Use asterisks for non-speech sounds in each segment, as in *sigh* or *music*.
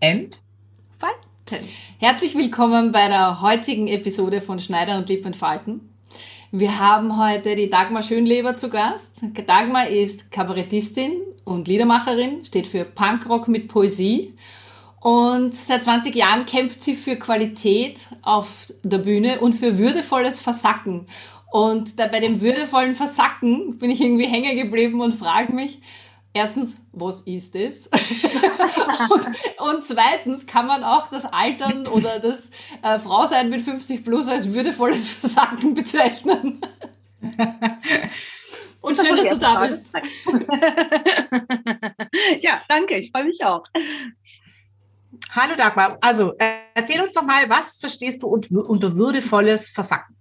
entfalten. Herzlich willkommen bei der heutigen Episode von Schneider und Lieb entfalten. Wir haben heute die Dagmar Schönleber zu Gast. Dagmar ist Kabarettistin und Liedermacherin, steht für Punkrock mit Poesie und seit 20 Jahren kämpft sie für Qualität auf der Bühne und für würdevolles Versacken. Und da bei dem würdevollen Versacken bin ich irgendwie hängen geblieben und frage mich, erstens, was ist es? *laughs* und, und, zweitens, kann man auch das Altern oder das äh, Frausein mit 50 plus als würdevolles Versacken bezeichnen? *laughs* und schön, dass du da bist. *laughs* ja, danke, ich freue mich auch. Hallo Dagmar, also äh, erzähl uns doch mal, was verstehst du unter würdevolles Versacken?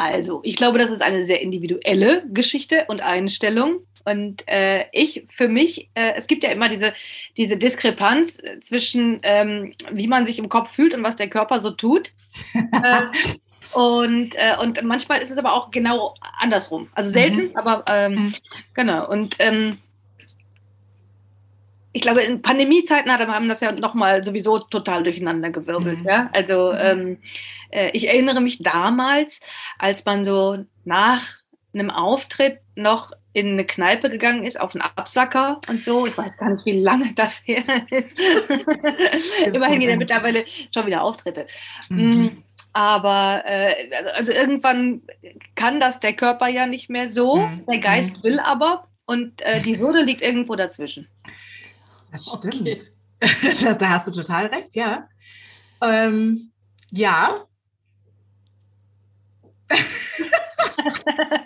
Also, ich glaube, das ist eine sehr individuelle Geschichte und Einstellung. Und äh, ich, für mich, äh, es gibt ja immer diese, diese Diskrepanz zwischen, ähm, wie man sich im Kopf fühlt und was der Körper so tut. *laughs* äh, und, äh, und manchmal ist es aber auch genau andersrum. Also selten, mhm. aber ähm, mhm. genau. Und ähm, ich glaube, in Pandemiezeiten hat man das ja nochmal sowieso total durcheinander gewirbelt. Mhm. Ja? Also mhm. ähm, äh, ich erinnere mich damals, als man so nach einem Auftritt noch in eine Kneipe gegangen ist, auf einen Absacker und so. Ich weiß gar nicht, wie lange das *laughs* her ist. Immerhin gibt er mittlerweile schon wieder Auftritte. Mhm. Mm, aber äh, also irgendwann kann das der Körper ja nicht mehr so. Mhm. Der Geist mhm. will aber und äh, die Würde liegt irgendwo dazwischen. Das *laughs* stimmt. *laughs* Okay. da hast du total recht, ja. Ähm, ja. *laughs*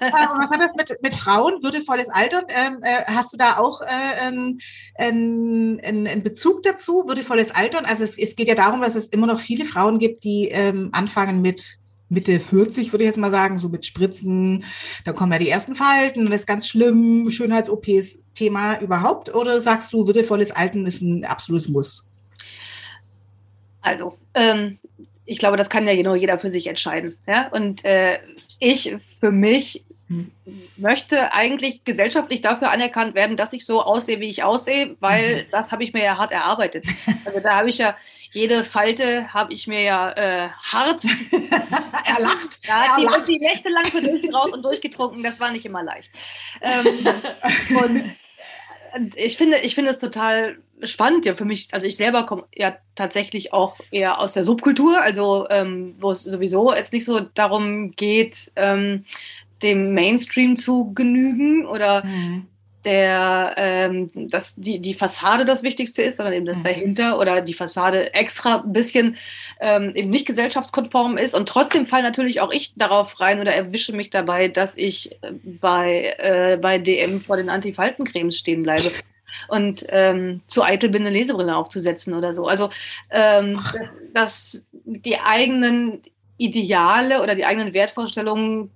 was hat das mit, mit Frauen, würdevolles Altern? Ähm, äh, hast du da auch äh, einen, einen, einen Bezug dazu, würdevolles Altern? Also es, es, geht ja darum, dass es immer noch viele Frauen gibt, die ähm, anfangen mit Mitte 40, würde ich jetzt mal sagen, so mit Spritzen, da kommen ja die ersten Falten, das ist ganz schlimm, Schönheits-OPs Thema überhaupt? Oder sagst du, würdevolles Alten ist ein absolutes Muss? Also, ähm, ich glaube, das kann ja genau jeder für sich entscheiden. Ja? Und äh, ich für mich hm. möchte eigentlich gesellschaftlich dafür anerkannt werden, dass ich so aussehe, wie ich aussehe, weil mhm. das habe ich mir ja hart erarbeitet. Also da habe ich ja jede Falte habe ich mir ja äh, hart *laughs* erlacht. *laughs* Ja, die, die nächste lang raus und durchgetrunken, das war nicht immer leicht. Ähm, *laughs* und ich finde, ich finde es total spannend ja für mich. Also ich selber komme ja tatsächlich auch eher aus der Subkultur, also ähm, wo es sowieso jetzt nicht so darum geht, ähm, dem Mainstream zu genügen oder mhm. Der, ähm, dass die, die Fassade das Wichtigste ist, sondern eben das mhm. dahinter oder die Fassade extra ein bisschen ähm, eben nicht gesellschaftskonform ist. Und trotzdem fall natürlich auch ich darauf rein oder erwische mich dabei, dass ich äh, bei, äh, bei DM vor den Antifaltencremes stehen bleibe und ähm, zu eitel bin, eine Lesebrille aufzusetzen oder so. Also ähm, dass, dass die eigenen Ideale oder die eigenen Wertvorstellungen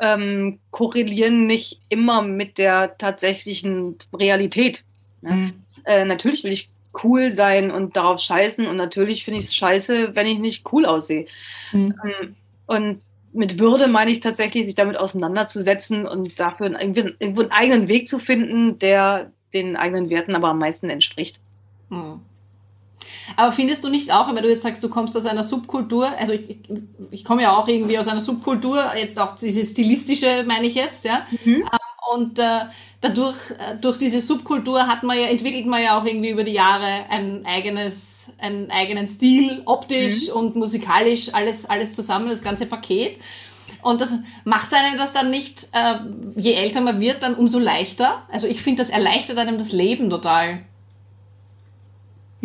ähm, korrelieren nicht immer mit der tatsächlichen Realität. Ne? Mhm. Äh, natürlich will ich cool sein und darauf scheißen und natürlich finde ich es scheiße, wenn ich nicht cool aussehe. Mhm. Ähm, und mit Würde meine ich tatsächlich, sich damit auseinanderzusetzen und dafür irgendwie, irgendwo einen eigenen Weg zu finden, der den eigenen Werten aber am meisten entspricht. Mhm. Aber findest du nicht auch, wenn du jetzt sagst, du kommst aus einer Subkultur, also ich, ich, ich komme ja auch irgendwie aus einer Subkultur, jetzt auch diese stilistische meine ich jetzt, ja. Mhm. Ähm, und äh, dadurch, äh, durch diese Subkultur hat man ja, entwickelt man ja auch irgendwie über die Jahre ein eigenes, einen eigenen Stil, optisch mhm. und musikalisch, alles, alles zusammen, das ganze Paket. Und das macht einem das dann nicht, äh, je älter man wird, dann umso leichter. Also ich finde, das erleichtert einem das Leben total.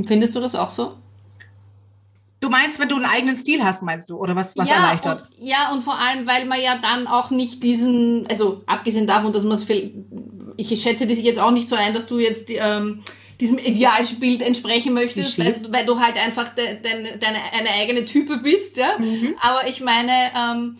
Findest du das auch so? Du meinst, wenn du einen eigenen Stil hast, meinst du? Oder was, was ja, erleichtert? Und, ja, und vor allem, weil man ja dann auch nicht diesen, also abgesehen davon, dass man es ich schätze dich jetzt auch nicht so ein, dass du jetzt ähm, diesem Idealbild entsprechen möchtest, weil, weil, du halt einfach de, de, deine eine eigene Type bist, ja. Mhm. Aber ich meine, ähm,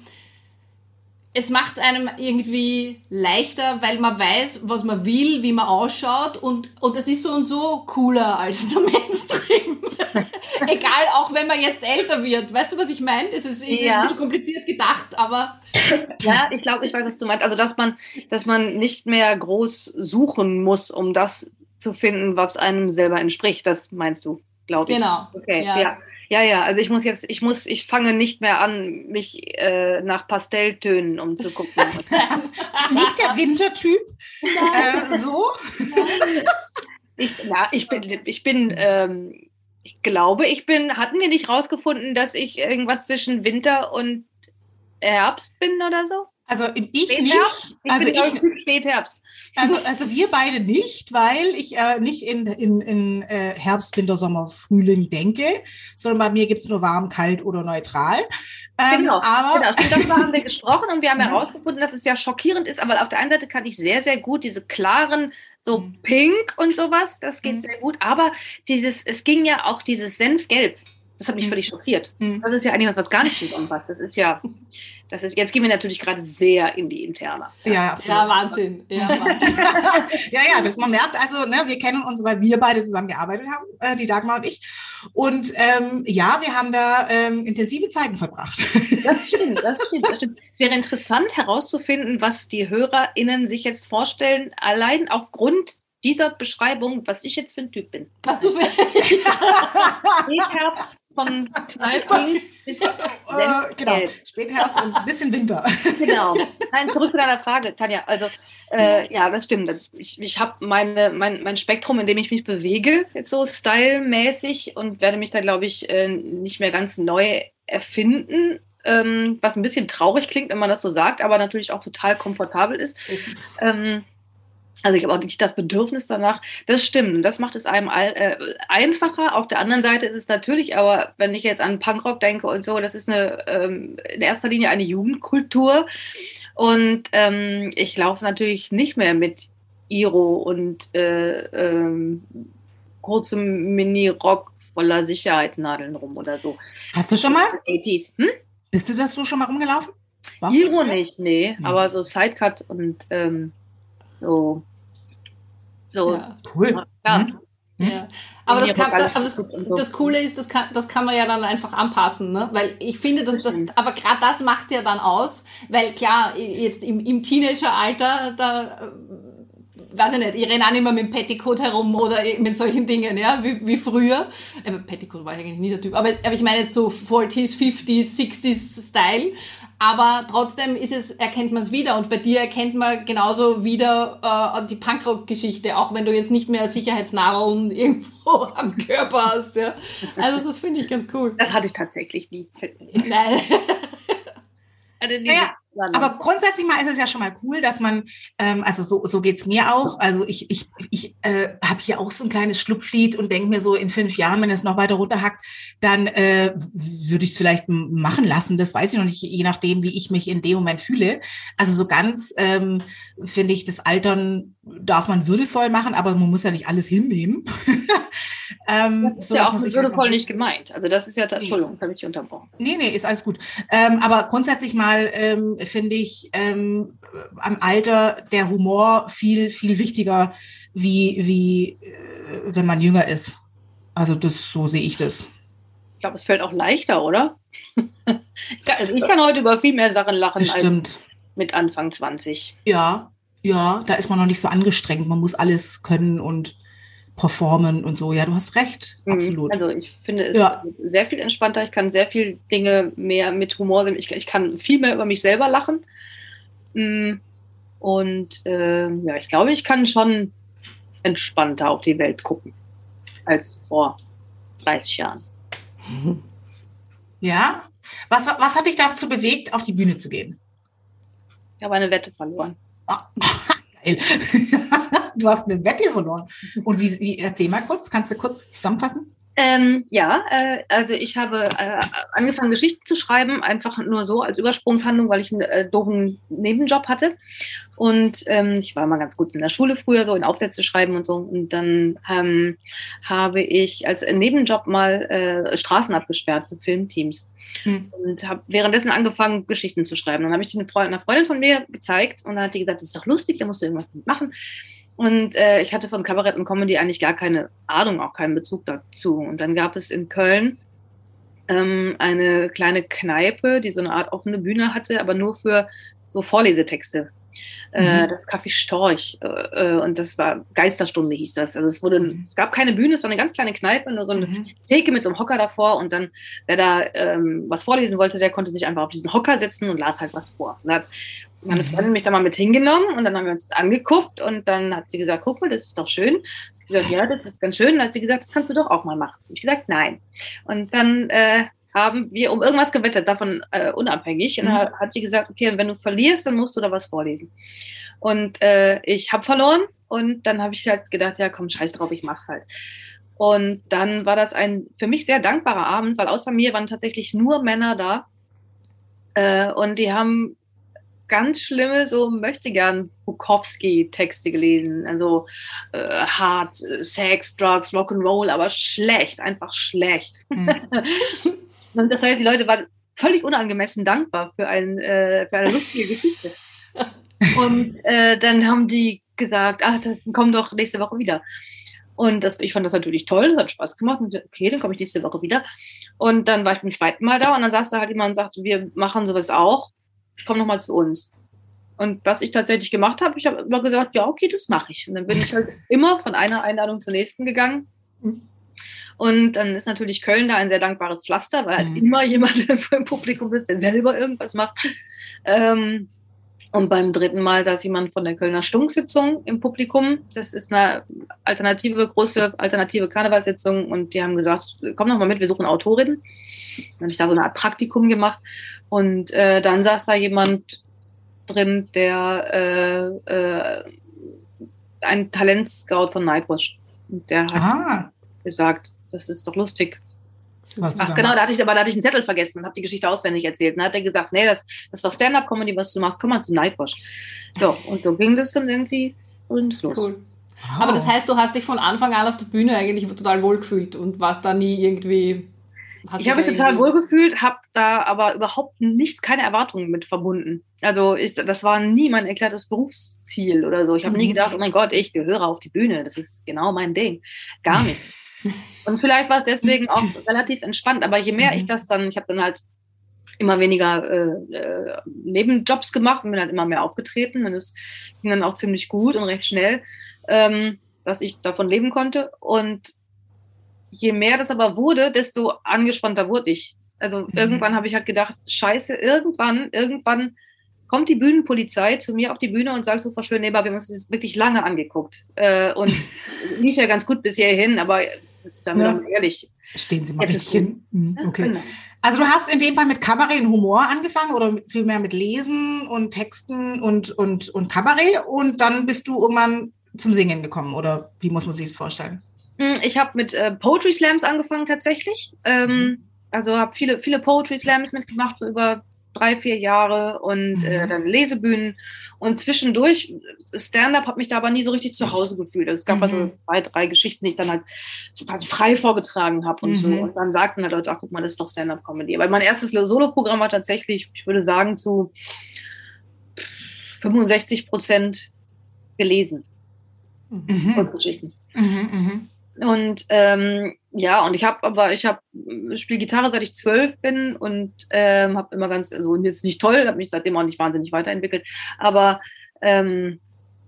es macht es einem irgendwie leichter, weil man weiß, was man will, wie man ausschaut und, und es ist so und so cooler als der *laughs* Mainstream. *laughs* Egal, auch wenn man jetzt älter wird. Weißt du, was ich meine? Es ist, ist ja. ein bisschen kompliziert gedacht, aber. *laughs* Ja, ich glaube, ich weiß, was du meinst. Also, dass man, dass man nicht mehr groß suchen muss, um das zu finden, was einem selber entspricht. Das meinst du, glaube ich. Genau. Okay, ja. ja. Ja, ja, also ich muss jetzt, ich muss, ich fange nicht mehr an, mich äh, nach Pastelltönen umzugucken. *laughs* nicht der Wintertyp? Äh, so? Ich, na, ich bin, ich bin, ähm, ich glaube, ich bin, hatten wir nicht rausgefunden, dass ich irgendwas zwischen Winter und Herbst bin oder so? Also ich Spätherbst? nicht. Ich also bin ich, Spätherbst. Also, *laughs* also wir beide nicht, weil ich äh, nicht in, in, in äh, Herbst, Winter, Sommer, Frühling denke, sondern bei mir gibt es nur warm, kalt oder neutral. Ähm, genau, aber genau. darüber haben wir *laughs* gesprochen und wir haben herausgefunden, dass es ja schockierend ist, aber auf der einen Seite kann ich sehr, sehr gut diese klaren, so mhm. pink und sowas, das geht mhm. sehr gut, aber dieses, es ging ja auch dieses Senfgelb, das hat mich mhm. völlig schockiert. Mhm. Das ist ja eigentlich was, was gar nicht zusammenpasst. Das ist ja, das ist, jetzt gehen wir natürlich gerade sehr in die Interne. Ja, absolut. ja Wahnsinn. Ja, Wahnsinn. *laughs* ja, ja, das, man merkt also, ne, wir kennen uns, weil wir beide zusammen gearbeitet haben, äh, die Dagmar und ich. Und ähm, ja, wir haben da ähm, intensive Zeiten verbracht. Das stimmt, das stimmt, das stimmt. Es wäre interessant herauszufinden, was die HörerInnen sich jetzt vorstellen, allein aufgrund dieser Beschreibung, was ich jetzt für ein Typ bin. Was du für Spätherbst von Knallpink bis äh, genau. Spätherbst und ein bisschen Winter. *laughs* genau. Nein, zurück zu deiner Frage, Tanja. Also äh, ja, das stimmt. Das, ich ich habe meine mein, mein Spektrum, in dem ich mich bewege, jetzt so stylmäßig und werde mich da, glaube ich, äh, nicht mehr ganz neu erfinden. Ähm, was ein bisschen traurig klingt, wenn man das so sagt, aber natürlich auch total komfortabel ist. Ähm, also ich habe auch nicht das Bedürfnis danach. Das stimmt. Und das macht es einem all, äh, einfacher. Auf der anderen Seite ist es natürlich, aber wenn ich jetzt an Punkrock denke und so, das ist eine ähm, in erster Linie eine Jugendkultur. Und ähm, ich laufe natürlich nicht mehr mit Iro und äh, ähm, kurzem Mini-Rock voller Sicherheitsnadeln rum oder so. Hast du schon mal? 80s. Hm? Bist du das so schon mal rumgelaufen? Warst Iro nicht, nee. Hm. Aber so Sidecut und ähm, so so, ja. Cool. Ja. Mhm. Ja. Aber, das, kann, das, aber das, das, Coole ist, das kann, das kann man ja dann einfach anpassen, ne? Weil ich finde, dass das, aber gerade das macht es ja dann aus, weil klar, jetzt im, im Teenageralter, da äh, weiß ich nicht, ich renne auch nicht mehr mit dem Petticoat herum oder mit solchen Dingen, ja, wie, wie früher. Aber Petticoat war ich eigentlich nie der Typ. Aber, aber ich meine jetzt so 40s, 50s, 60s Style. Aber trotzdem ist es, erkennt man es wieder. Und bei dir erkennt man genauso wieder äh, die Punkrock-Geschichte, auch wenn du jetzt nicht mehr Sicherheitsnadeln *laughs* irgendwo am Körper hast. Ja. Also das finde ich ganz cool. Das hatte ich tatsächlich nie. Nein. *laughs* naja, aber grundsätzlich mal ist es ja schon mal cool, dass man, ähm, also so, so geht's mir auch. Also ich, ich, ich äh, habe hier auch so ein kleines Schlupflied und denke mir so, in fünf Jahren, wenn es noch weiter runterhackt, dann äh, würde ich es vielleicht machen lassen. Das weiß ich noch nicht, je nachdem, wie ich mich in dem Moment fühle. Also so ganz ähm, finde ich, das Altern darf man würdevoll machen, aber man muss ja nicht alles hinnehmen. *laughs* Ähm, das ist so, ja auch würdevoll nicht gemeint. Also das ist ja, nee. Entschuldigung, habe ich dich unterbrochen. Nee, nee, ist alles gut. Ähm, aber grundsätzlich mal ähm, finde ich ähm, am Alter der Humor viel, viel wichtiger, wie, wie äh, wenn man jünger ist. Also das, so sehe ich das. Ich glaube, es fällt auch leichter, oder? *laughs* also ich kann heute über viel mehr Sachen lachen als mit Anfang 20. Ja, ja, da ist man noch nicht so angestrengt. Man muss alles können und performen und so. Ja, du hast recht, mhm. absolut. Also ich finde es ja. sehr viel entspannter. Ich kann sehr viel Dinge mehr mit Humor sehen. Ich, ich kann viel mehr über mich selber lachen. Mm. Und äh, ja, ich glaube, ich kann schon entspannter auf die Welt gucken als vor 30 Jahren. Ja? Was, was hat dich dazu bewegt, auf die Bühne zu gehen? Ich habe eine Wette verloren. Ah, *laughs* geil. Du hast eine Wette verloren. Und wie, wie, erzähl mal kurz, kannst du kurz zusammenfassen? Ähm, ja, äh, also ich habe äh, angefangen, Geschichten zu schreiben, einfach nur so als Übersprungshandlung, weil ich einen äh, doofen Nebenjob hatte. Und ähm, ich war mal ganz gut in der Schule früher, so in Aufsätze schreiben und so. Und dann ähm, habe ich als Nebenjob mal äh, Straßen abgesperrt für Filmteams. Mhm. Und habe währenddessen angefangen, Geschichten zu schreiben. Dann habe ich Freundin, einer Freundin von mir gezeigt und dann hat die gesagt, das ist doch lustig, da musst du irgendwas machen. Und äh, ich hatte von Kabarett und Comedy eigentlich gar keine Ahnung, auch keinen Bezug dazu. Und dann gab es in Köln ähm, eine kleine Kneipe, die so eine Art offene Bühne hatte, aber nur für so Vorlesetexte. Äh, mhm. das Café Storch äh, äh, und das war Geisterstunde hieß das. Also es wurde, mhm. es gab keine Bühne, es war eine ganz kleine Kneipe, nur so eine mhm. Theke mit so einem Hocker davor und dann, wer da ähm, was vorlesen wollte, der konnte sich einfach auf diesen Hocker setzen und las halt was vor. Und hat meine mhm. Freundin mich da mal mit hingenommen und dann haben wir uns das angeguckt und dann hat sie gesagt, guck mal, das ist doch schön. Ich gesagt, ja, das ist ganz schön. Und dann hat sie gesagt, das kannst du doch auch mal machen. Ich gesagt, nein. Und dann äh, haben wir um irgendwas gewettet, davon äh, unabhängig. Und dann mhm. hat sie gesagt, okay, wenn du verlierst, dann musst du da was vorlesen. Und äh, ich habe verloren und dann habe ich halt gedacht, ja komm, scheiß drauf, ich mach's halt. Und dann war das ein für mich sehr dankbarer Abend, weil außer mir waren tatsächlich nur Männer da. Äh, und die haben ganz schlimme, so möchte gern Bukowski-Texte gelesen. Also äh, hart, Sex, Drugs, Rock'n'Roll, aber schlecht, einfach schlecht. Mhm. *laughs* Und das heißt, die Leute waren völlig unangemessen dankbar für, ein, äh, für eine lustige Geschichte. *laughs* Und äh, dann haben die gesagt, ach, dann komm doch nächste Woche wieder. Und das, ich fand das natürlich toll, das hat Spaß gemacht. Und okay, dann komme ich nächste Woche wieder. Und dann war ich beim zweiten Mal da und dann saß da halt jemand und sagte, wir machen sowas auch komm noch mal zu uns. Und was ich tatsächlich gemacht habe, ich habe immer gesagt, ja, okay, das mache ich. Und dann bin ich halt *laughs* immer von einer Einladung zur nächsten gegangen. Und dann ist natürlich Köln da ein sehr dankbares Pflaster, weil halt mhm. immer jemand *laughs* im Publikum sitzt, der selber irgendwas macht. Ähm, und beim dritten Mal saß jemand von der Kölner Stunksitzung im Publikum. Das ist eine alternative, große alternative Karnevalssitzung. Und die haben gesagt, komm noch mal mit, wir suchen Autorinnen. Dann habe ich da so eine Art Praktikum gemacht. Und äh, dann saß da jemand drin, der äh, äh, ein Talentscout von Nightwatch. Und der hat ah. gesagt, das ist doch lustig. Was Ach, genau, da hatte ich aber da hatte ich einen Zettel vergessen und habe die Geschichte auswendig erzählt. Und dann hat er gesagt, nee, das, das ist doch Stand-up-Comedy, was du machst, komm mal zu Nightwatch. So, und so ging das dann irgendwie und los. Cool. Wow. Aber das heißt, du hast dich von Anfang an auf der Bühne eigentlich total wohlgefühlt und warst da nie irgendwie Hast ich habe mich total wohl gefühlt, habe da aber überhaupt nichts, keine Erwartungen mit verbunden. Also ich, das war nie mein erklärtes Berufsziel oder so. Ich habe mhm. nie gedacht, oh mein Gott, ich gehöre auf die Bühne. Das ist genau mein Ding. Gar nicht. *laughs* Und vielleicht war es deswegen auch relativ entspannt. Aber je mehr mhm. ich das dann, ich habe dann halt immer weniger äh, äh, Nebenjobs gemacht und bin halt immer mehr aufgetreten. Und es ging dann auch ziemlich gut und recht schnell, ähm, dass ich davon leben konnte. Und je mehr das aber wurde, desto angespannter wurde ich. Also mhm. irgendwann habe ich halt gedacht, scheiße, irgendwann, irgendwann kommt die Bühnenpolizei zu mir auf die Bühne und sagt so, Frau Schönleber, wir haben uns das wirklich lange angeguckt. Äh, und *laughs* lief ja ganz gut bis hierhin, aber dann ja. ehrlich. Stehen Sie mal richtig hin. Mhm, okay. Genau. Also du hast in dem Fall mit Kabarett und Humor angefangen oder vielmehr mit Lesen und Texten und, und, und Kabarett und dann bist du irgendwann zum Singen gekommen oder wie muss man sich das vorstellen? Hm, ich habe mit äh, Poetry Slams angefangen tatsächlich. Ähm, mhm. also habe viele, viele Poetry Slams mitgemacht, so über drei, vier Jahre und äh, mhm. äh, dann Lesebühnen. Und zwischendurch, Stand-up hat mich da aber nie so richtig zu Hause gefühlt. Also es gab mhm. also zwei, drei Geschichten, die ich dann halt quasi frei vorgetragen habe und mhm. so. Und dann sagten halt Leute, ach guck mal, das ist doch Stand-up-Comedy. Aber mein erstes Solo-Programm war tatsächlich, ich würde sagen, zu 65 Prozent gelesen. Mhm. Kurzgeschichten. Mhm, mhm. Und ähm, ja, und ich habe aber, ich habe spiele Gitarre seit ich zwölf bin und ähm, habe immer ganz, also jetzt nicht toll, habe mich seitdem auch nicht wahnsinnig weiterentwickelt, aber ähm,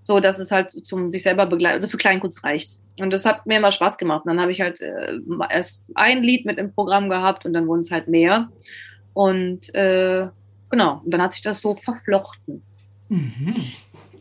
so, dass es halt zum sich selber begleiten, also für Kleinkunst reicht. Und das hat mir immer Spaß gemacht. Und dann habe ich halt äh, erst ein Lied mit im Programm gehabt und dann wurden es halt mehr. Und äh, genau, und dann hat sich das so verflochten. Mhm.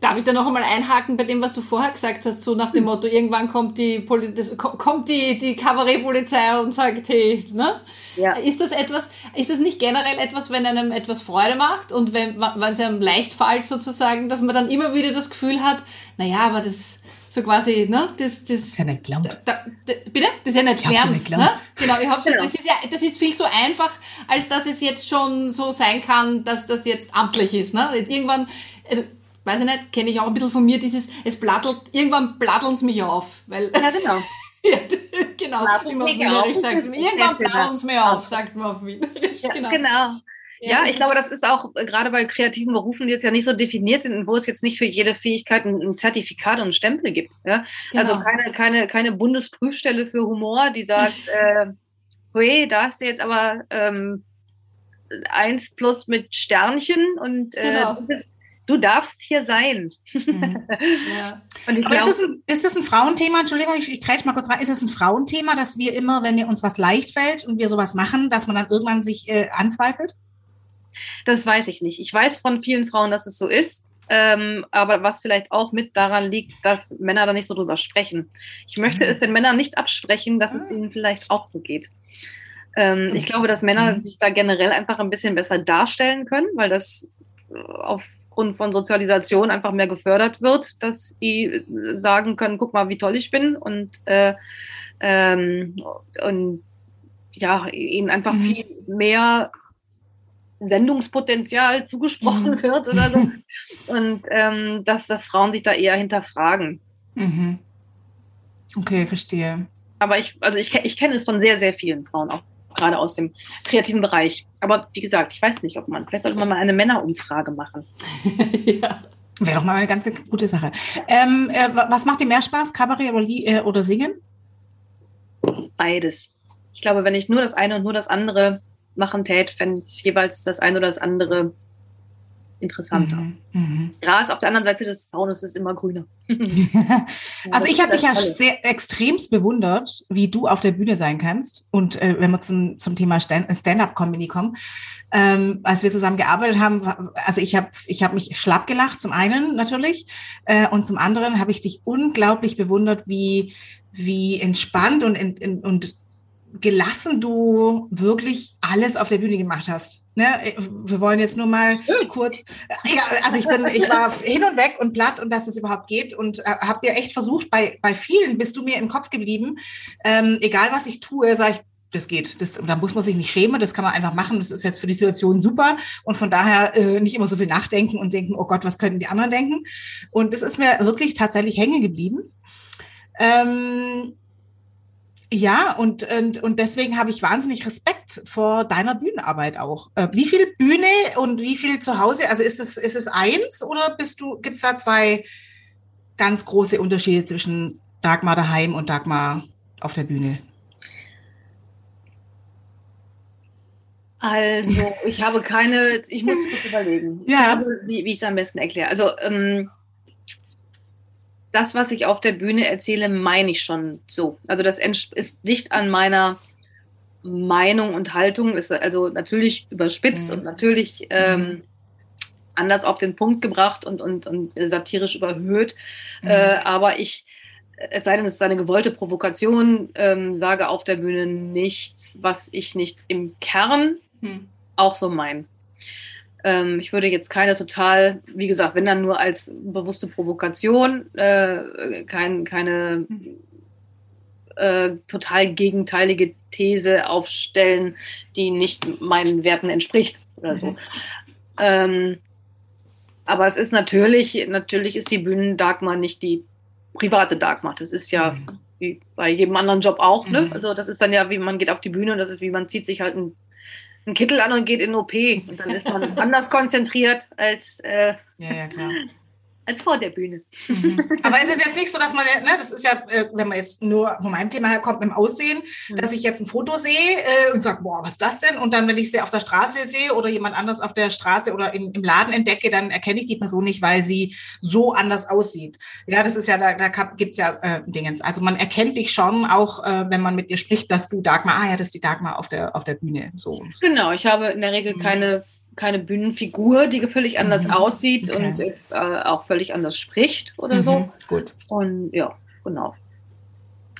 Darf ich da noch einmal einhaken bei dem, was du vorher gesagt hast, so nach dem hm. Motto, irgendwann kommt die, Poli das, kommt die, die Kabarettpolizei und sagt, hey, ne? Ja. Ist das etwas, ist das nicht generell etwas, wenn einem etwas Freude macht und wenn, wenn es einem leicht fällt sozusagen, dass man dann immer wieder das Gefühl hat, naja, aber das, so quasi, ne, das, das, das ist ja nicht gelernt. Da, da, bitte? Das ist ja nicht gelernt. Ja nicht gelernt. Ne? Genau, ich hab so, genau. das ist ja, das ist viel zu einfach, als dass es jetzt schon so sein kann, dass das jetzt amtlich ist, ne? Irgendwann, also weiß ich nicht, kenne ich auch ein bisschen von mir, dieses, es plattelt, irgendwann platteln es mich auf. Weil, ja, genau. *laughs* ja, genau, wie man auf Wienerisch sagt. Irgendwann platteln es mir auf, sagt man auf Wienerisch. Ja, genau. genau. Ja, ich glaube, das ist auch äh, gerade bei kreativen Berufen, die jetzt ja nicht so definiert sind und wo es jetzt nicht für jede Fähigkeit ein, ein Zertifikat und einen Stempel gibt. Ja? Also genau. Also keine, keine, keine Bundesprüfstelle für Humor, die sagt, *laughs* äh, hey, da hast du jetzt aber ähm, eins plus mit Sternchen und äh, genau. du, bist, du, darfst hier sein. Mhm. *laughs* Ja. Aber glaub, ist, es ein, ist es ein Frauenthema? Entschuldigung, ich, ich mal kurz rein. Ist es ein Frauenthema, dass wir immer, wenn wir uns was leicht fällt und wir sowas machen, dass man dann irgendwann sich äh, anzweifelt? Das weiß ich nicht. Ich weiß von vielen Frauen, dass es so ist. Ähm, aber was vielleicht auch mit daran liegt, dass Männer da nicht so drüber sprechen. Ich möchte mhm. es den Männern nicht absprechen, dass es ah. ihnen vielleicht auch so geht. Ähm, ich glaube, dass Männer mhm. sich da generell einfach ein bisschen besser darstellen können, weil das äh, aufgrund von Sozialisation einfach mehr gefördert wird, dass die sagen können, guck mal, wie toll ich bin und, äh, ähm, und ja, ihnen einfach mhm. viel mehr Sendungspotenzial zugesprochen mhm. wird oder so. *laughs* Und ähm, dass, dass Frauen sich da eher hinterfragen. Mhm. Okay, verstehe. Aber ich, also ich, ich kenne es von sehr, sehr vielen Frauen, auch gerade aus dem kreativen Bereich. Aber wie gesagt, ich weiß nicht, ob man, vielleicht sollte man mal eine Männerumfrage machen. *laughs* ja. Wäre doch mal eine ganz gute Sache. Ähm, äh, was macht dir mehr Spaß, Kabarett oder, äh, oder Singen? Beides. Ich glaube, wenn ich nur das eine und nur das andere machen tät, fände ich jeweils das eine oder das andere interessanter. Mhm, mhm. Gras auf der anderen Seite des Zaunes ist immer grüner. *laughs* also ich habe dich ja sehr extremst bewundert, wie du auf der Bühne sein kannst. Und äh, wenn wir zum, zum Thema Stand-up-Comedy kommen, ähm, als wir zusammen gearbeitet haben, also ich habe ich hab mich schlapp gelacht, zum einen natürlich, äh, und zum anderen habe ich dich unglaublich bewundert, wie, wie entspannt und, in, und gelassen du wirklich alles auf der Bühne gemacht hast. Ne? Wir wollen jetzt nur mal kurz, ja, also ich bin, ich war hin und weg und platt und dass es überhaupt geht und äh, habe dir echt versucht, bei, bei vielen bist du mir im Kopf geblieben. Ähm, egal was ich tue, sage ich, das geht. Das, da muss man sich nicht schämen, das kann man einfach machen. Das ist jetzt für die Situation super und von daher äh, nicht immer so viel nachdenken und denken, oh Gott, was könnten die anderen denken? Und das ist mir wirklich tatsächlich hängen geblieben. Ähm, ja, und, und, und deswegen habe ich wahnsinnig Respekt vor deiner Bühnenarbeit auch. Äh, wie viel Bühne und wie viel zu Hause? Also ist es, ist es eins oder bist du, gibt es da zwei ganz große Unterschiede zwischen Dagmar daheim und Dagmar auf der Bühne? Also, ich habe keine, ich muss kurz überlegen, *laughs* ja. Habe, wie, wie ich es am besten erkläre. Also, ähm, das, was ich auf der Bühne erzähle, meine ich schon so. Also das ist dicht an meiner Meinung und Haltung, ist also natürlich überspitzt mhm. und natürlich ähm, mhm. anders auf den Punkt gebracht und, und, und satirisch überhöht. Mhm. Äh, aber ich, es sei denn, es ist eine gewollte Provokation, ähm, sage auf der Bühne nichts, was ich nicht im Kern mhm. auch so meine. Ähm, ich würde jetzt keine total, wie gesagt, wenn dann nur als bewusste Provokation, äh, kein, keine äh, total gegenteilige These aufstellen, die nicht meinen Werten entspricht oder so. Mhm. Ähm, aber es ist natürlich, natürlich ist die Bühnen-Dagmar nicht die private Dagmar. Das ist ja mhm. wie bei jedem anderen Job auch. Ne? Mhm. Also das ist dann ja, wie man geht auf die Bühne und das ist wie man zieht sich halt ein einen Kittel an und geht in OP. Und dann ist man *laughs* anders konzentriert als, äh, ja, ja, klar. Als vor der Bühne. Mhm. Aber es ist jetzt nicht so, dass man, ne, das ist ja, äh, wenn man jetzt nur von meinem Thema her kommt, mit dem Aussehen, mhm. dass ich jetzt ein Foto sehe äh, und sage, boah, was ist das denn? Und dann, wenn ich sie auf der Straße sehe oder jemand anders auf der Straße oder in, im Laden entdecke, dann erkenne ich die Person nicht, weil sie so anders aussieht. Ja, das ist ja, da, da gibt's ja äh, Dingens. Also man erkennt dich schon auch, äh, wenn man mit dir spricht, dass du Dagmar, ah ja, das ist die Dagmar auf der, auf der Bühne. So. Genau, ich habe in der Regel mhm. keine keine Bühnenfigur, die völlig anders mhm. aussieht okay. und jetzt äh, auch völlig anders spricht oder mhm. so. Gut. Und ja, genau.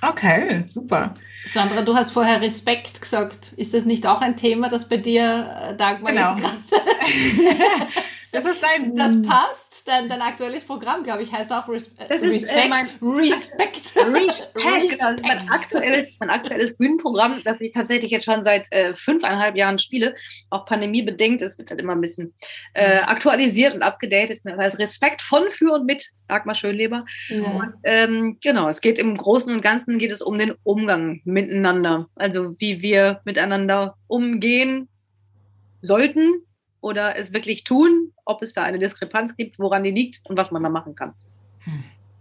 Okay, super. Sandra, du hast vorher Respekt gesagt. Ist das nicht auch ein Thema, das bei dir, äh, Dagmar, genau. *laughs* das ist dein... Das passt dein, dein aktuelles Programm, glaube ich, heißt auch Res das Respect. Ist, äh, mein *laughs* Respect. Respect. Genau, mein, aktuelles, mein aktuelles Bühnenprogramm, das ich tatsächlich jetzt schon seit äh, fünfeinhalb Jahren spiele, auch pandemiebedingt. Es wird halt immer ein bisschen äh, mhm. aktualisiert und abgedatet. Das heißt Respekt von, für und mit Dagmar Schönleber. Ja. Und, ähm, genau, es geht im Großen und Ganzen geht es um den Umgang miteinander. Also wie wir miteinander umgehen sollten oder es wirklich tun, ob es da eine Diskrepanz gibt, woran die liegt und was man da machen kann.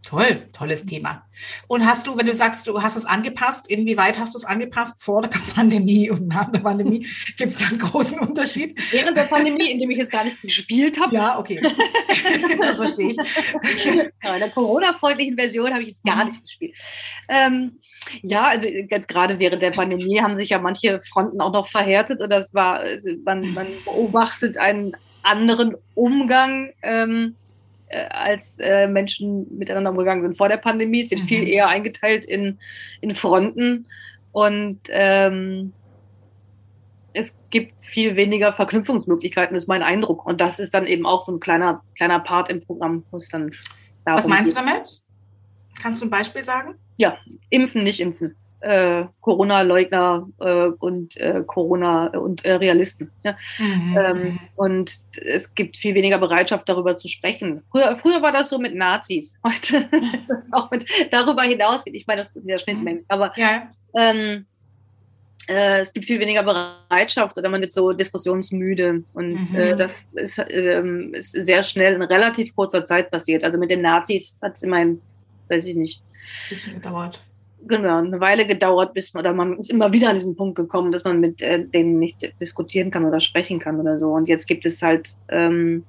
Toll, tolles Thema. Und hast du, wenn du sagst, du hast es angepasst, inwieweit hast du es angepasst vor der *laughs* Pandemie und nach der Pandemie? *laughs* Gibt es einen großen Unterschied? Während der Pandemie, indem ich es gar nicht gespielt habe. Ja, okay. *laughs* das verstehe ich. Ja, in der Corona-freundlichen Version habe ich es gar mhm. nicht gespielt. Ähm, ja, also jetzt gerade während der Pandemie haben sich ja manche Fronten auch noch verhärtet oder es war, also man, man beobachtet einen anderen Umgang. Ähm, äh, als äh, Menschen miteinander umgegangen sind vor der Pandemie. Es wird mhm. viel eher eingeteilt in, in Fronten und ähm, es gibt viel weniger Verknüpfungsmöglichkeiten, ist mein Eindruck. Und das ist dann eben auch so ein kleiner, kleiner Part im Programm, wo es dann Was meinst geht. du damit? Kannst du ein Beispiel sagen? Ja, impfen, nicht impfen äh, Corona-Leugner äh, und äh, Corona- und äh, Realisten. Ja? Mhm. Ähm, und es gibt viel weniger Bereitschaft, darüber zu sprechen. Früher, früher war das so mit Nazis. *laughs* Heute das auch mit, darüber hinaus. Ich meine, das ist ja Schnittmenge. Mhm. Aber ja. ähm, äh, es gibt viel weniger Bereitschaft oder man wird so diskussionsmüde. Und mhm. äh, das ist, ähm, ist, sehr schnell in relativ kurzer Zeit passiert. Also mit den Nazis hat es immerhin, weiß ich nicht. Bisschen gedauert genau, eine Weile gedauert, bis man, oder man ist immer wieder an diesen Punkt gekommen, dass man mit äh, denen nicht diskutieren kann oder sprechen kann oder so. Und jetzt gibt es halt, ähm,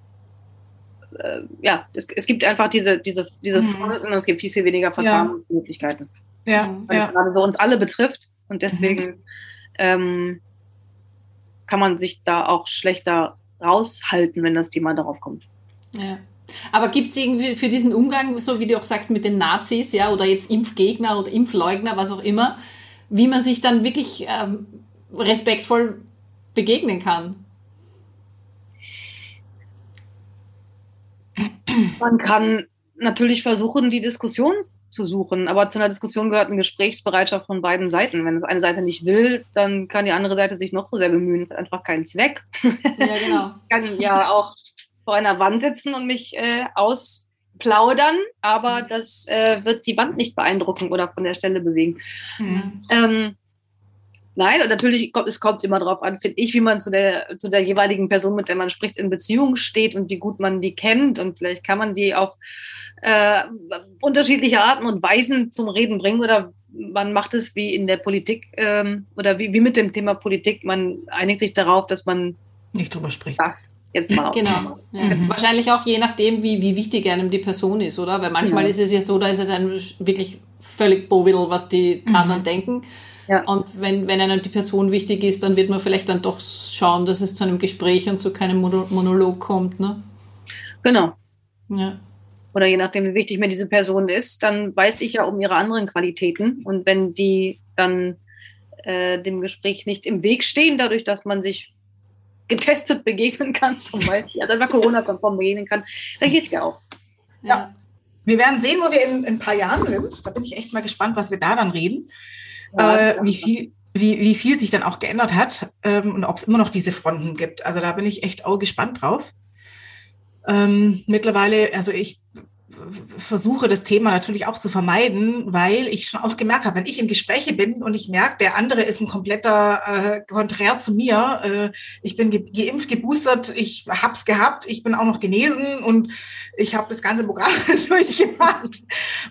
äh, ja, es, es, gibt einfach diese, diese, diese mhm. Und es gibt viel, viel weniger Verzahnungsmöglichkeiten. Ja. Weil ja. es gerade so uns alle betrifft und deswegen mhm. ähm, kann man sich da auch schlechter raushalten, wenn das Thema darauf kommt. Ja. Aber gibt es irgendwie für diesen Umgang, so wie du auch sagst, mit den Nazis, ja, oder jetzt Impfgegner oder Impfleugner, was auch immer, wie man sich dann wirklich ähm, respektvoll begegnen kann? Man kann natürlich versuchen, die Diskussion zu suchen, aber zu einer Diskussion gehört eine Gesprächsbereitschaft von beiden Seiten. Wenn es eine Seite nicht will, dann kann die andere Seite sich noch so sehr bemühen. Es hat einfach keinen Zweck. Ja, genau. *laughs* kann ja auch vor einer Wand sitzen und mich äh, ausplaudern, aber mhm. das äh, wird die Wand nicht beeindrucken oder von der Stelle bewegen. Mhm. Ähm, Nein, und natürlich kommt es kommt immer darauf an, finde ich, wie man zu der, zu der jeweiligen Person, mit der man spricht, in Beziehung steht und wie gut man die kennt. Und vielleicht kann man die auf äh, unterschiedliche Arten und Weisen zum Reden bringen oder man macht es wie in der Politik ähm, oder wie, wie mit dem Thema Politik. Man einigt sich darauf, dass man nicht drüber spricht. Das jetzt mal. Genau. Ja. Mhm. Wahrscheinlich auch je nachdem, wie, wie wichtig einem die Person ist, oder? Weil manchmal ja. ist es ja so, da ist es ein wirklich völlig Bovidel, was die mhm. anderen denken. Ja. Und wenn, wenn einem die Person wichtig ist, dann wird man vielleicht dann doch schauen, dass es zu einem Gespräch und zu keinem Monolog kommt. Ne? Genau. Ja. Oder je nachdem, wie wichtig mir diese Person ist, dann weiß ich ja um ihre anderen Qualitäten. Und wenn die dann äh, dem Gespräch nicht im Weg stehen, dadurch, dass man sich getestet begegnen kann, *laughs* zum Beispiel, also einfach Corona-konform begegnen kann, dann geht es ja auch. Ja. Wir werden sehen, wo wir in, in, ein paar Jahren sind. Da bin ich echt mal gespannt, was wir da dann reden. Ja, äh, wie, viel, wie, wie viel sich dann auch geändert hat ähm, und ob es immer noch diese Fronten gibt. Also da bin ich echt auch gespannt drauf. Ähm, mittlerweile, also ich versuche das Thema natürlich auch zu vermeiden, weil ich schon auch gemerkt habe, wenn ich in Gespräche bin und ich merke, der andere ist ein kompletter äh, Konträr zu mir, äh, ich bin ge geimpft, geboostert, ich hab's gehabt, ich bin auch noch genesen und ich habe das ganze Programm *laughs* durchgemacht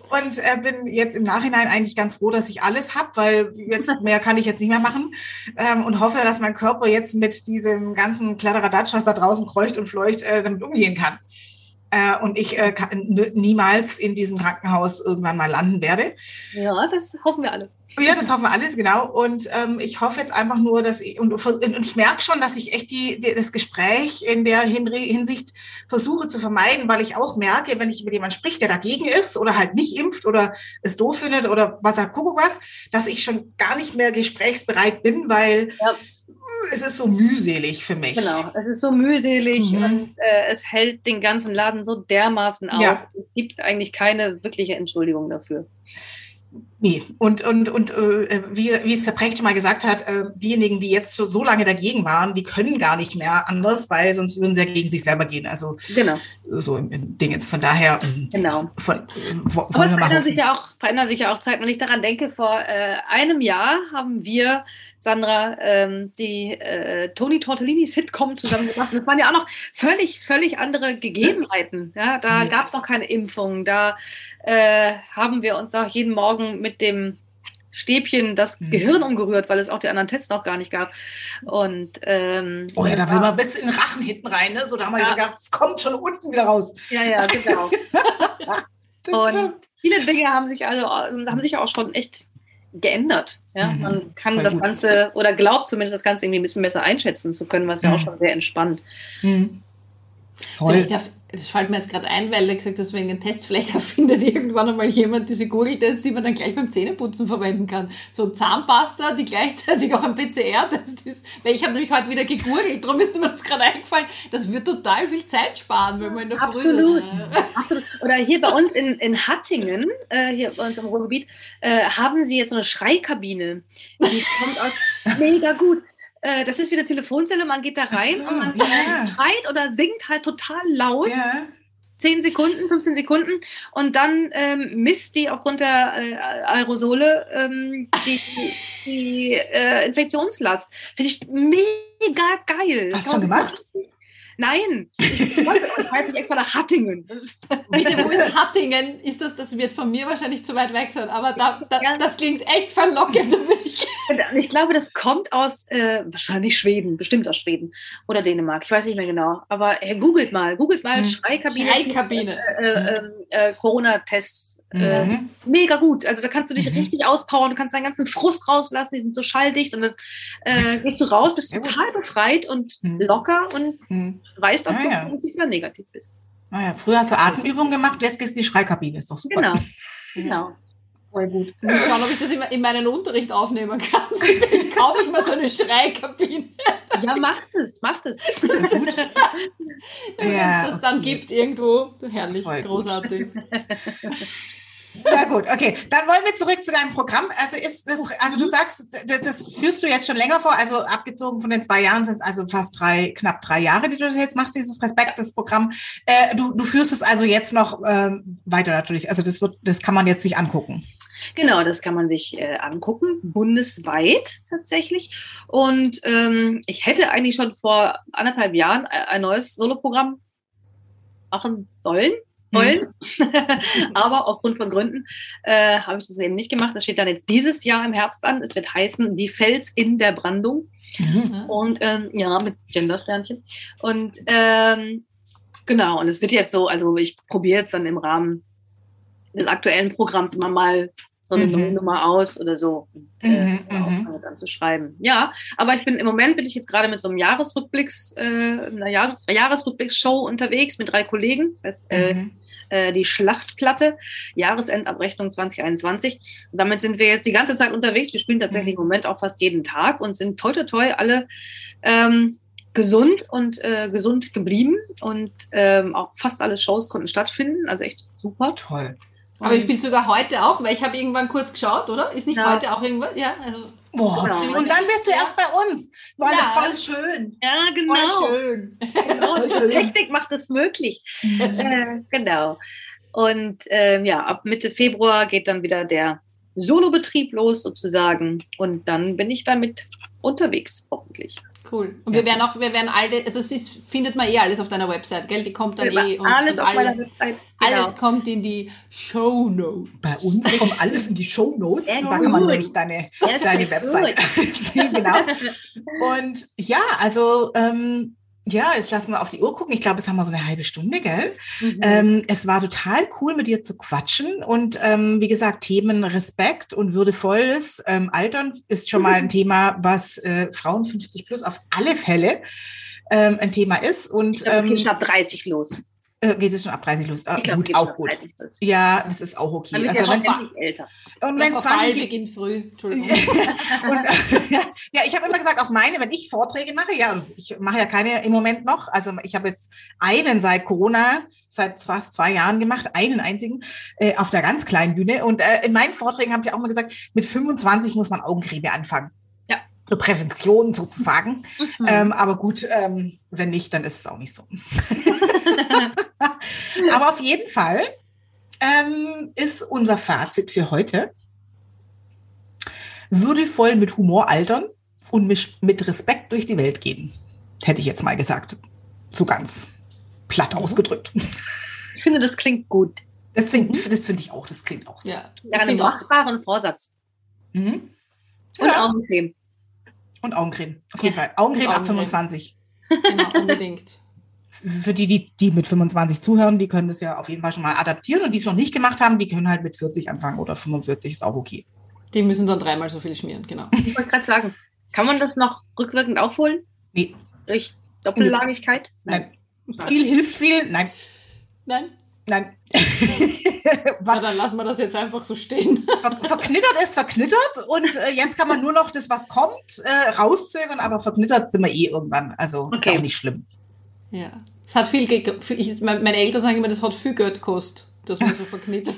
und äh, bin jetzt im Nachhinein eigentlich ganz froh, dass ich alles habe, weil jetzt *laughs* mehr kann ich jetzt nicht mehr machen ähm, und hoffe, dass mein Körper jetzt mit diesem ganzen Kladderadatsch, was da draußen kreucht und fleucht, äh, damit umgehen kann äh, und ich äh, kann, niemals in diesem Krankenhaus irgendwann mal landen werde. Ja, das hoffen wir alle. Ja, das hoffen wir alles, genau. Und ähm, ich hoffe jetzt einfach nur, dass ich, und, und ich merke schon, dass ich echt die, die, das Gespräch in der Hinsicht versuche zu vermeiden, weil ich auch merke, wenn ich mit jemandem spricht, der dagegen ist oder halt nicht impft oder es doof findet oder was er gucke was, dass ich schon gar nicht mehr gesprächsbereit bin, weil ja es ist so mühselig für mich. Genau, es ist so mühselig mhm. und äh, es hält den ganzen Laden so dermaßen auf. Ja. Es gibt eigentlich keine wirkliche Entschuldigung dafür. Nee, und, und, und äh, wie, wie es der Precht mal gesagt hat, äh, diejenigen, die jetzt so, so lange dagegen waren, die können gar nicht mehr anders, weil sonst würden sie ja gegen sich selber gehen. Also genau. so im, im Ding jetzt. Von daher ähm, genau. Von, äh, Aber verändern sich, ja auch, verändern sich ja auch Zeiten. Wenn ich daran denke, vor äh, einem Jahr haben wir Sandra, ähm, die äh, Toni Tortellini Sitcom zusammen gemacht. Das waren ja auch noch völlig, völlig andere Gegebenheiten. Ja, da ja. gab es noch keine Impfung. Da äh, haben wir uns auch jeden Morgen mit dem Stäbchen das mhm. Gehirn umgerührt, weil es auch die anderen Tests noch gar nicht gab. Und ähm, oh ja, da will man bis in den Rachen hinten rein, ne? So da haben wir ja. gedacht, es kommt schon unten wieder raus. Ja, ja, genau. *laughs* und stimmt. viele Dinge haben sich also haben sich auch schon echt geändert. Ja? Mhm. Man kann Voll das gut. Ganze oder glaubt zumindest das Ganze irgendwie ein bisschen besser einschätzen zu können, was ja mhm. auch schon sehr entspannt. Mhm. Voll. Vielleicht das fällt mir jetzt gerade ein, weil er gesagt hat, wegen den Tests, vielleicht *laughs* erfindet irgendwann einmal jemand diese Google-Tests, die man dann gleich beim Zähneputzen verwenden kann. So Zahnpasta, die gleichzeitig auch ein PCR-Test ist. Weil ich habe nämlich heute wieder gegoogelt, darum ist mir das gerade eingefallen. Das wird total viel Zeit sparen, wenn man in der Absolut. Früh Absolut. Oder hier bei uns in, in Hattingen, äh, hier bei uns im Ruhrgebiet, äh, haben sie jetzt so eine Schreikabine. Die kommt aus *laughs* mega gut. Äh, das ist wie eine Telefonzelle, man geht da rein so, und man ja. schreit oder singt halt total laut. Ja. 10 Sekunden, 15 Sekunden und dann ähm, misst die aufgrund der äh, Aerosole ähm, die, die äh, Infektionslast. Finde ich mega geil. Hast du schon gemacht? Nein, ich wollte euch nicht extra nach Hattingen. Bitte, wo ist *laughs* Hattingen? Ist das, das wird von mir wahrscheinlich zu weit weg sein, aber da, da, das klingt echt verlockend für mich. Ich glaube, das kommt aus äh, wahrscheinlich Schweden, bestimmt aus Schweden oder Dänemark. Ich weiß nicht mehr genau. Aber äh, googelt mal, googelt mal hm. Schreikabine. Schreikabine. Äh, äh, Corona-Tests äh, mhm. mega gut. Also da kannst du dich mhm. richtig auspowern, du kannst deinen ganzen Frust rauslassen, die sind so schalldicht und dann äh, gehst du raus, *laughs* bist total befreit und mhm. locker und mhm. weißt, ob ja, du positiv oder negativ bist. Ah, ja. Früher hast du Atemübungen gemacht, jetzt gehst du in die Schreikabine, ist doch super. Genau, *laughs* genau. Voll gut. Ich schauen, ob ich das in meinen Unterricht aufnehmen kann. *laughs* Kaufe ich mal so eine Schreikabine. Ja, macht es, macht es. Wenn es das dann gibt irgendwo, herrlich, Voll großartig. Ja gut, okay. Dann wollen wir zurück zu deinem Programm. Also ist das, also du sagst, das, das führst du jetzt schon länger vor, also abgezogen von den zwei Jahren sind es also fast drei, knapp drei Jahre, die du das jetzt machst, dieses Respekt, das Programm. Äh, du, du führst es also jetzt noch ähm, weiter natürlich. Also das wird, das kann man jetzt sich angucken. Genau, das kann man sich äh, angucken, bundesweit tatsächlich. Und ähm, ich hätte eigentlich schon vor anderthalb Jahren ein neues Soloprogramm machen sollen wollen. *laughs* Aber aufgrund von Gründen äh, habe ich das eben nicht gemacht. Das steht dann jetzt dieses Jahr im Herbst an. Es wird heißen Die Fels in der Brandung. Mhm. Und ähm, ja, mit Gendersternchen. Und ähm, genau, und es wird jetzt so, also ich probiere jetzt dann im Rahmen des aktuellen Programms immer mal so eine mhm. Nummer aus oder so. Und, äh, mhm, mhm. dann zu schreiben. Ja, aber ich bin im Moment bin ich jetzt gerade mit so einem Jahresrückblicks, äh, einer Jahres Jahresrückblicksshow unterwegs mit drei Kollegen. Das heißt, äh, mhm. äh, die Schlachtplatte, Jahresendabrechnung 2021. Und damit sind wir jetzt die ganze Zeit unterwegs. Wir spielen tatsächlich mhm. im Moment auch fast jeden Tag und sind toi toi toi alle ähm, gesund und äh, gesund geblieben und ähm, auch fast alle Shows konnten stattfinden. Also echt super. Toll. Aber ich spiele sogar heute auch, weil ich habe irgendwann kurz geschaut, oder? Ist nicht ja. heute auch irgendwas? Ja, also. Boah, genau. und dann bist du ja. erst bei uns. War ja. voll schön. Ja, genau. Voll schön. Genau, die Technik macht es möglich. Mhm. Äh, genau. Und ähm, ja, ab Mitte Februar geht dann wieder der Solobetrieb los sozusagen. Und dann bin ich damit unterwegs, hoffentlich. Cool. Und ja. wir werden auch, wir werden alle, also es ist, findet man eh alles auf deiner Website, gell? Die kommt dann eh. Und, alles und auf alle, meiner Website. Genau. Alles kommt in die Show Notes. Bei uns kommt alles in die Show Notes. Ja, da kann man nämlich deine, deine Website sehen, *laughs* genau. Und ja, also ähm, ja, jetzt lassen wir auf die Uhr gucken. Ich glaube, es haben wir so eine halbe Stunde, gell? Mhm. Ähm, es war total cool, mit dir zu quatschen. Und ähm, wie gesagt, Themen Respekt und würdevolles ähm, Altern ist schon mal ein *laughs* Thema, was äh, Frauen 50 plus auf alle Fälle ähm, ein Thema ist. Und ich glaube, ähm, ab 30 los. Äh, geht es schon ab 30 los? Ah, glaub, gut, auch gut. 30 los. Ja, das ist auch okay. Damit Also wenn's- älter. und wenn es Verfall 20 beginnt früh. Entschuldigung. *laughs* und, *laughs* ja, ich habe immer gesagt, auf meine, wenn ich Vorträge mache, ja, ich mache ja keine im Moment noch. Also ich habe jetzt einen seit Corona, seit fast zwei Jahren gemacht, einen einzigen, äh, auf der ganz kleinen Bühne. Und äh, in meinen Vorträgen habe ich auch immer gesagt, mit 25 muss man Augencreme anfangen. Ja. Zur Prävention sozusagen. Mhm. Ähm, aber gut, ähm, wenn nicht, dann ist es auch nicht so. *laughs* *laughs* aber auf jeden Fall ähm, ist unser Fazit für heute würdevoll mit Humor altern und mit, mit Respekt durch die Welt gehen. Hätte ich jetzt mal gesagt. So ganz platt ausgedrückt. Ich finde, das klingt gut. Das finde das find ich auch, das klingt auch so. Ja, finde auch, machbaren Vorsatz. Mhm. Und Ja. Augencreme. Und Augencreme, auf jeden Ja. Fall. Augencreme Und ab Augencreme. 25. genau, unbedingt. Für die, die, die mit 25 zuhören, die können das ja auf jeden Fall schon mal adaptieren. Und die es noch nicht gemacht haben, die können halt mit 40 anfangen oder 45, ist auch okay. Die müssen dann dreimal so viel schmieren, genau. Ich wollte gerade sagen, kann man das noch rückwirkend aufholen? Nee, Durch Doppellagigkeit? nein. Viel hilft viel. Nein, Nein? nein. *laughs* Na, dann lassen wir das jetzt einfach so stehen. *laughs* ver verknittert ist verknittert und äh, jetzt kann man nur noch das, was kommt, äh, rauszögern, aber verknittert sind wir eh irgendwann. Also ist Okay. auch nicht schlimm. Ja. Es hat viel, ich, mein- meine Eltern sagen immer, das hat viel Geld gekostet, dass man so verknittert.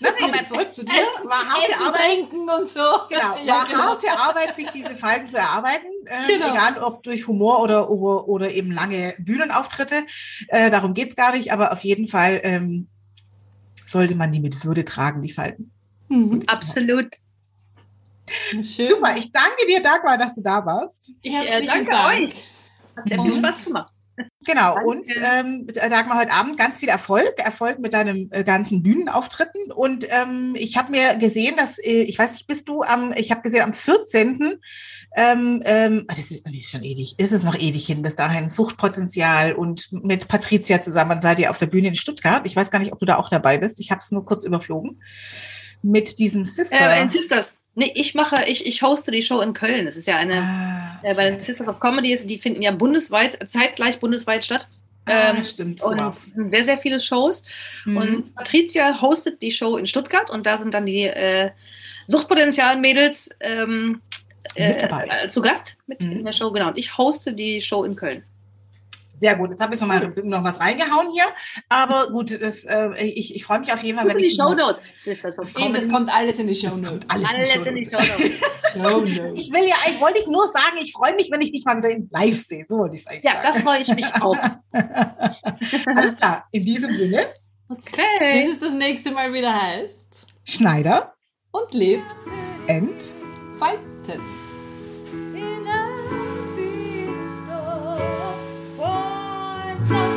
Ne, kommen wir zurück zu dir. War harte Essen, Arbeit. Und so. Genau, Ja, war genau. harte Arbeit, sich diese Falten zu erarbeiten. Ähm, Genau. Egal ob durch Humor oder, oder, oder eben lange Bühnenauftritte. Äh, darum geht's gar nicht, aber auf jeden Fall ähm, sollte man die mit Würde tragen, die Falten. Mhm. Absolut. Schön. Super, ich danke dir, Dagmar, dass du da warst. Ich äh, danke Dank. euch. Hat sehr viel. Spaß gemacht. Genau, Danke. und ähm, Dagmar, heute Abend ganz viel Erfolg, Erfolg mit deinen äh, ganzen Bühnenauftritten. Und ähm, ich habe mir gesehen, dass, äh, ich weiß nicht, bist du am, ich habe gesehen, am 14. Ähm, ähm, das, ist, das ist schon ewig, ist es noch ewig hin, bis dahin Suchtpotenzial und mit Patricia zusammen seid ihr auf der Bühne in Stuttgart. Ich weiß gar nicht, ob du da auch dabei bist. Ich habe es nur kurz überflogen. Mit diesem Sister. Äh, Sisters. Nee, ich mache, ich, ich hoste die Show in Köln. Das ist ja eine, ah, äh, bei den Sisters of Comedy, ist- die finden ja bundesweit, zeitgleich bundesweit statt. ah, ähm, stimmt, so Und sind sehr, sehr viele Shows. Mhm. Und Patricia hostet die Show in Stuttgart und da sind dann die äh, Suchtpotenzial-Mädels ähm, äh, zu Gast mit Mhm. in der Show. Genau. Und ich hoste die Show in Köln. Sehr gut, jetzt habe ich noch mal noch was reingehauen hier. Aber gut, das, äh, ich, ich freue mich auf jeden Fall, wenn die ich Show Notes. Sisters of das Comedy. kommt alles in die Show Notes. alles, Alles in die die *laughs* Show Notes. Ich will ja, ich wollte ich nur sagen, ich freue mich, wenn ich dich mal wieder in live sehe. So wollte ich es eigentlich Ja, da freue ich mich auch. *laughs* Alles klar, in diesem Sinne, Okay. Bis es das nächste Mal wieder heißt. Schneider Und lebt and Falten. in a Tell